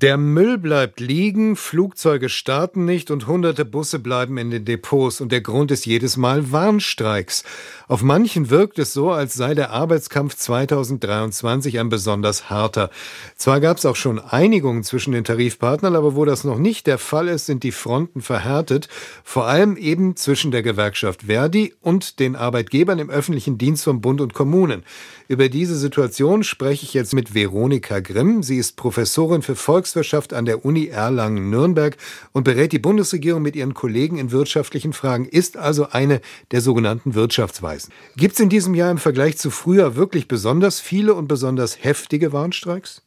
Der Müll bleibt liegen, Flugzeuge starten nicht und hunderte Busse bleiben in den Depots. Und der Grund ist jedes Mal Warnstreiks. Auf manchen wirkt es so, als sei der Arbeitskampf 2023 ein besonders harter. Zwar gab es auch schon Einigungen zwischen den Tarifpartnern, aber wo das noch nicht der Fall ist, sind die Fronten verhärtet. Vor allem eben zwischen der Gewerkschaft Verdi und den Arbeitgebern im öffentlichen Dienst von Bund und Kommunen. Über diese Situation spreche ich jetzt mit Veronika Grimm. Sie ist Professorin für Volks Volkswirtschaft an der Uni Erlangen-Nürnberg und berät die Bundesregierung mit ihren Kollegen in wirtschaftlichen Fragen, ist also eine der sogenannten Wirtschaftsweisen. Gibt es in diesem Jahr im Vergleich zu früher wirklich besonders viele und besonders heftige Warnstreiks?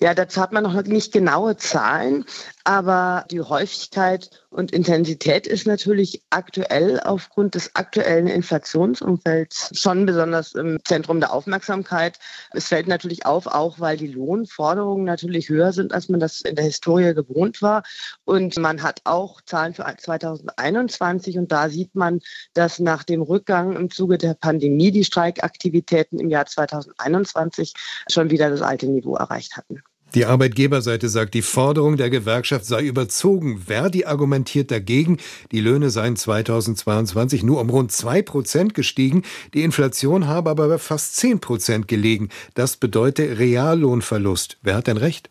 Ja, dazu hat man noch nicht genaue Zahlen, aber die Häufigkeit und Intensität ist natürlich aktuell aufgrund des aktuellen Inflationsumfelds schon besonders im Zentrum der Aufmerksamkeit. Es fällt natürlich auf, auch weil die Lohnforderungen natürlich höher sind, als man das in der Historie gewohnt war. Und man hat auch Zahlen für 2021 und da sieht man, dass nach dem Rückgang im Zuge der Pandemie die Streikaktivitäten im Jahr 2021 schon wieder das alte Niveau erreicht hatten. Die Arbeitgeberseite sagt, die Forderung der Gewerkschaft sei überzogen. Verdi argumentiert dagegen, die Löhne seien 2022 nur um rund zwei Prozent gestiegen, die Inflation habe aber bei fast zehn Prozent gelegen. Das bedeutet Reallohnverlust. Wer hat denn recht?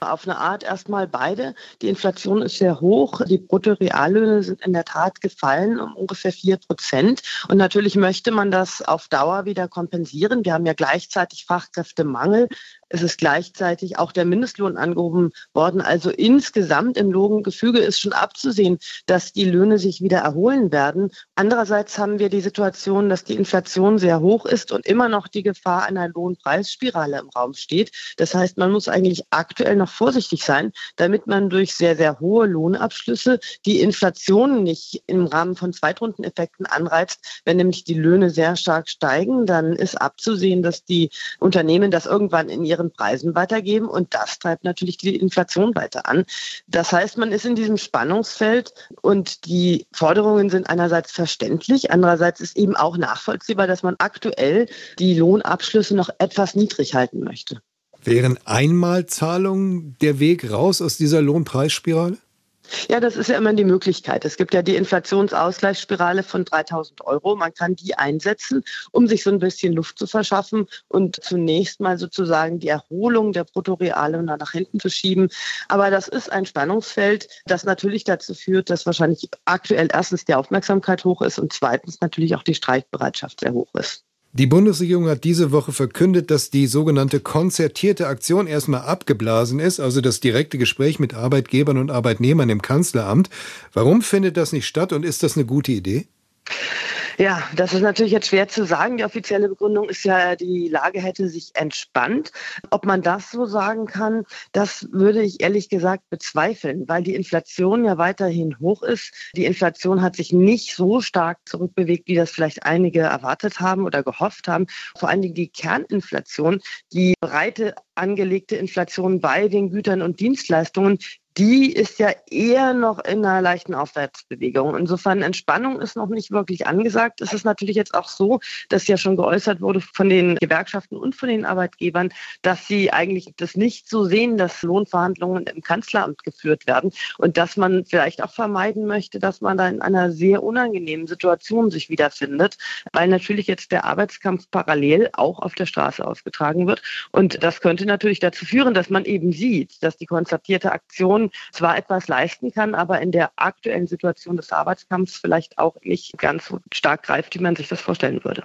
Auf eine Art erstmal beide. Die Inflation ist sehr hoch. Die Bruttoreallöhne sind in der Tat gefallen um ungefähr vier Prozent. Und natürlich möchte man das auf Dauer wieder kompensieren. Wir haben ja gleichzeitig Fachkräftemangel. Es ist gleichzeitig auch der Mindestlohn angehoben worden. Also insgesamt im Lohngefüge ist schon abzusehen, dass die Löhne sich wieder erholen werden. Andererseits haben wir die Situation, dass die Inflation sehr hoch ist und immer noch die Gefahr einer Lohnpreisspirale im Raum steht. Das heißt, man muss eigentlich aktuell noch vorsichtig sein, damit man durch sehr, sehr hohe Lohnabschlüsse die Inflation nicht im Rahmen von Zweitrundeneffekten anreizt. Wenn nämlich die Löhne sehr stark steigen, dann ist abzusehen, dass die Unternehmen das irgendwann in ihren ihren Preisen weitergeben und das treibt natürlich die Inflation weiter an. Das heißt, man ist in diesem Spannungsfeld und die Forderungen sind einerseits verständlich, andererseits ist eben auch nachvollziehbar, dass man aktuell die Lohnabschlüsse noch etwas niedrig halten möchte. Wären Einmalzahlungen der Weg raus aus dieser Lohnpreisspirale? Ja, das ist ja immer die Möglichkeit. Es gibt ja die Inflationsausgleichsspirale von 3000 Euro. Man kann die einsetzen, um sich so ein bisschen Luft zu verschaffen und zunächst mal sozusagen die Erholung der Bruttoreale nach hinten zu schieben. Aber das ist ein Spannungsfeld, das natürlich dazu führt, dass wahrscheinlich aktuell erstens die Aufmerksamkeit hoch ist und zweitens natürlich auch die Streikbereitschaft sehr hoch ist. Die Bundesregierung hat diese Woche verkündet, dass die sogenannte konzertierte Aktion erstmal abgeblasen ist, also das direkte Gespräch mit Arbeitgebern und Arbeitnehmern im Kanzleramt. Warum findet das nicht statt und ist das eine gute Idee? Ja, das ist natürlich jetzt schwer zu sagen. Die offizielle Begründung ist ja, die Lage hätte sich entspannt. Ob man das so sagen kann, das würde ich ehrlich gesagt bezweifeln, weil die Inflation ja weiterhin hoch ist. Die Inflation hat sich nicht so stark zurückbewegt, wie das vielleicht einige erwartet haben oder gehofft haben. Vor allen Dingen die Kerninflation, die breite angelegte Inflation bei den Gütern und Dienstleistungen, die ist ja eher noch in einer leichten Aufwärtsbewegung. Insofern Entspannung ist noch nicht wirklich angesagt. Es ist natürlich jetzt auch so, dass ja schon geäußert wurde von den Gewerkschaften und von den Arbeitgebern, dass sie eigentlich das nicht so sehen, dass Lohnverhandlungen im Kanzleramt geführt werden und dass man vielleicht auch vermeiden möchte, dass man da in einer sehr unangenehmen Situation sich wiederfindet, weil natürlich jetzt der Arbeitskampf parallel auch auf der Straße ausgetragen wird. Und das könnte natürlich dazu führen, dass man eben sieht, dass die konstatierte Aktion zwar etwas leisten kann, aber in der aktuellen Situation des Arbeitskampfs vielleicht auch nicht ganz so stark greift, wie man sich das vorstellen würde.